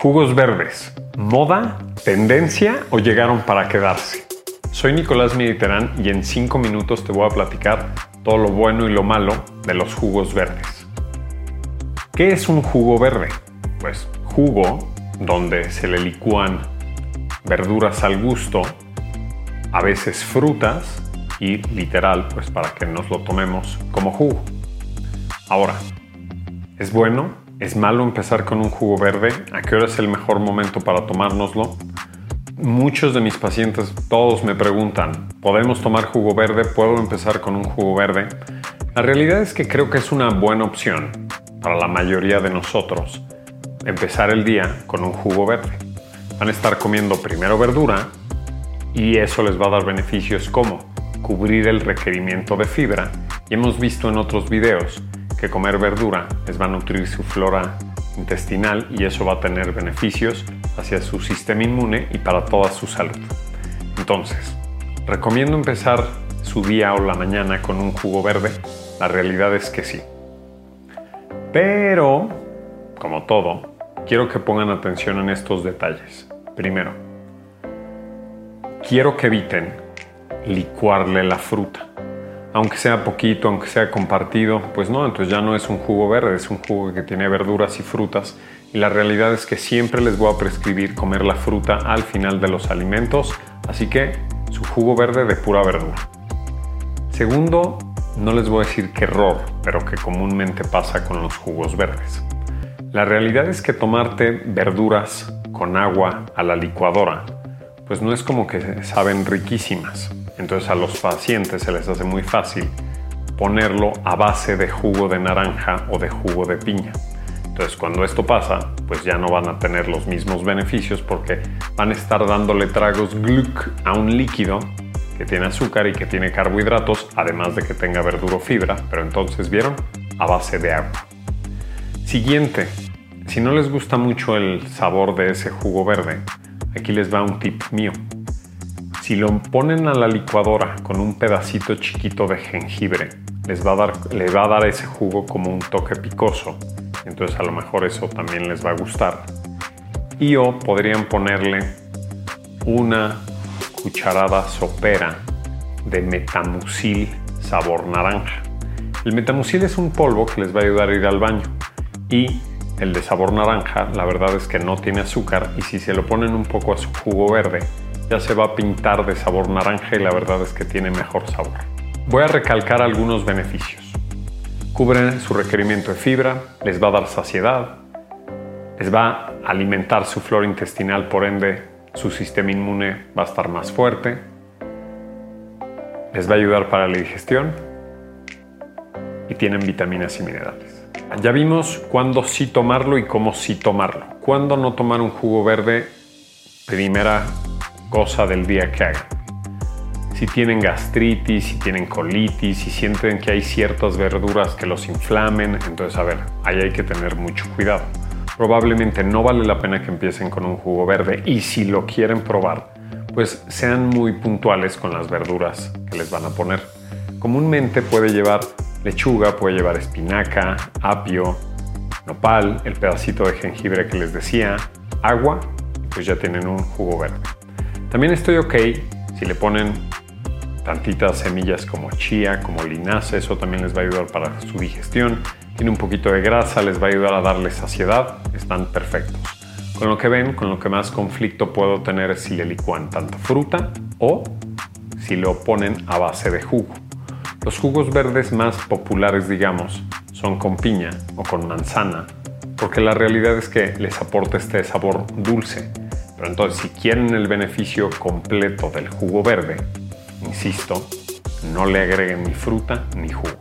Jugos verdes, moda, tendencia o llegaron para quedarse. Soy Nicolás Mediterán y en 5 minutos te voy a platicar todo lo bueno y lo malo de los jugos verdes. ¿Qué es un jugo verde? Pues jugo donde se le licúan verduras al gusto, a veces frutas y literal, pues para que nos lo tomemos como jugo. Ahora, ¿es bueno? ¿Es malo empezar con un jugo verde? ¿A qué hora es el mejor momento para tomárnoslo? Muchos de mis pacientes, todos me preguntan, ¿podemos tomar jugo verde? ¿Puedo empezar con un jugo verde? La realidad es que creo que es una buena opción para la mayoría de nosotros empezar el día con un jugo verde. Van a estar comiendo primero verdura y eso les va a dar beneficios como cubrir el requerimiento de fibra y hemos visto en otros videos que comer verdura les va a nutrir su flora intestinal y eso va a tener beneficios hacia su sistema inmune y para toda su salud. Entonces, recomiendo empezar su día o la mañana con un jugo verde. La realidad es que sí. Pero, como todo, quiero que pongan atención en estos detalles. Primero, quiero que eviten licuarle la fruta aunque sea poquito, aunque sea compartido, pues no, entonces ya no es un jugo verde, es un jugo que tiene verduras y frutas. Y la realidad es que siempre les voy a prescribir comer la fruta al final de los alimentos, así que su jugo verde de pura verdura. Segundo, no les voy a decir qué error, pero que comúnmente pasa con los jugos verdes. La realidad es que tomarte verduras con agua a la licuadora, pues no es como que saben riquísimas. Entonces a los pacientes se les hace muy fácil ponerlo a base de jugo de naranja o de jugo de piña. Entonces cuando esto pasa, pues ya no van a tener los mismos beneficios porque van a estar dándole tragos gluc a un líquido que tiene azúcar y que tiene carbohidratos, además de que tenga verdura fibra, pero entonces vieron, a base de agua. Siguiente, si no les gusta mucho el sabor de ese jugo verde, aquí les va un tip mío. Si lo ponen a la licuadora con un pedacito chiquito de jengibre, les va a dar, le va a dar ese jugo como un toque picoso. Entonces a lo mejor eso también les va a gustar. Y o podrían ponerle una cucharada sopera de metamucil sabor naranja. El metamucil es un polvo que les va a ayudar a ir al baño. Y el de sabor naranja, la verdad es que no tiene azúcar y si se lo ponen un poco a su jugo verde, ya se va a pintar de sabor naranja y la verdad es que tiene mejor sabor. Voy a recalcar algunos beneficios. Cubren su requerimiento de fibra, les va a dar saciedad, les va a alimentar su flora intestinal, por ende su sistema inmune va a estar más fuerte, les va a ayudar para la digestión y tienen vitaminas y minerales. Ya vimos cuándo sí tomarlo y cómo sí tomarlo. Cuándo no tomar un jugo verde, primera cosa del día que hagan. Si tienen gastritis, si tienen colitis, si sienten que hay ciertas verduras que los inflamen, entonces a ver, ahí hay que tener mucho cuidado. Probablemente no vale la pena que empiecen con un jugo verde y si lo quieren probar, pues sean muy puntuales con las verduras que les van a poner. Comúnmente puede llevar lechuga, puede llevar espinaca, apio, nopal, el pedacito de jengibre que les decía, agua, pues ya tienen un jugo verde. También estoy ok si le ponen tantitas semillas como chía, como linaza, eso también les va a ayudar para su digestión. Tiene un poquito de grasa, les va a ayudar a darle saciedad, están perfectos. Con lo que ven, con lo que más conflicto puedo tener es si le licuan tanta fruta o si lo ponen a base de jugo. Los jugos verdes más populares, digamos, son con piña o con manzana, porque la realidad es que les aporta este sabor dulce pero entonces, si quieren el beneficio completo del jugo verde, insisto, no le agreguen ni fruta ni jugo.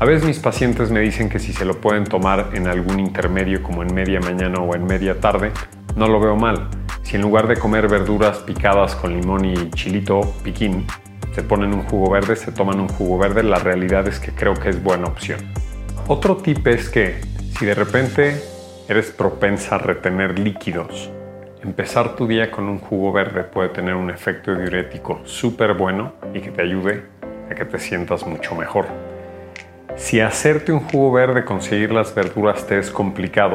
A veces mis pacientes me dicen que si se lo pueden tomar en algún intermedio como en media mañana o en media tarde, no lo veo mal. Si en lugar de comer verduras picadas con limón y chilito piquín, se ponen un jugo verde, se toman un jugo verde, la realidad es que creo que es buena opción. Otro tip es que si de repente eres propensa a retener líquidos Empezar tu día con un jugo verde puede tener un efecto diurético súper bueno y que te ayude a que te sientas mucho mejor. Si hacerte un jugo verde, conseguir las verduras te es complicado,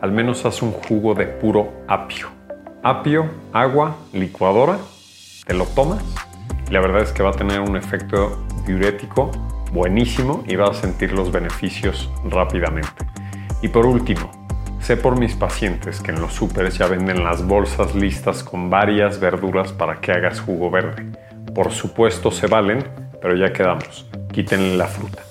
al menos haz un jugo de puro apio. Apio, agua, licuadora, te lo tomas y la verdad es que va a tener un efecto diurético buenísimo y vas a sentir los beneficios rápidamente. Y por último, sé por mis pacientes que en los supers ya venden las bolsas listas con varias verduras para que hagas jugo verde. Por supuesto se valen, pero ya quedamos. Quítenle la fruta.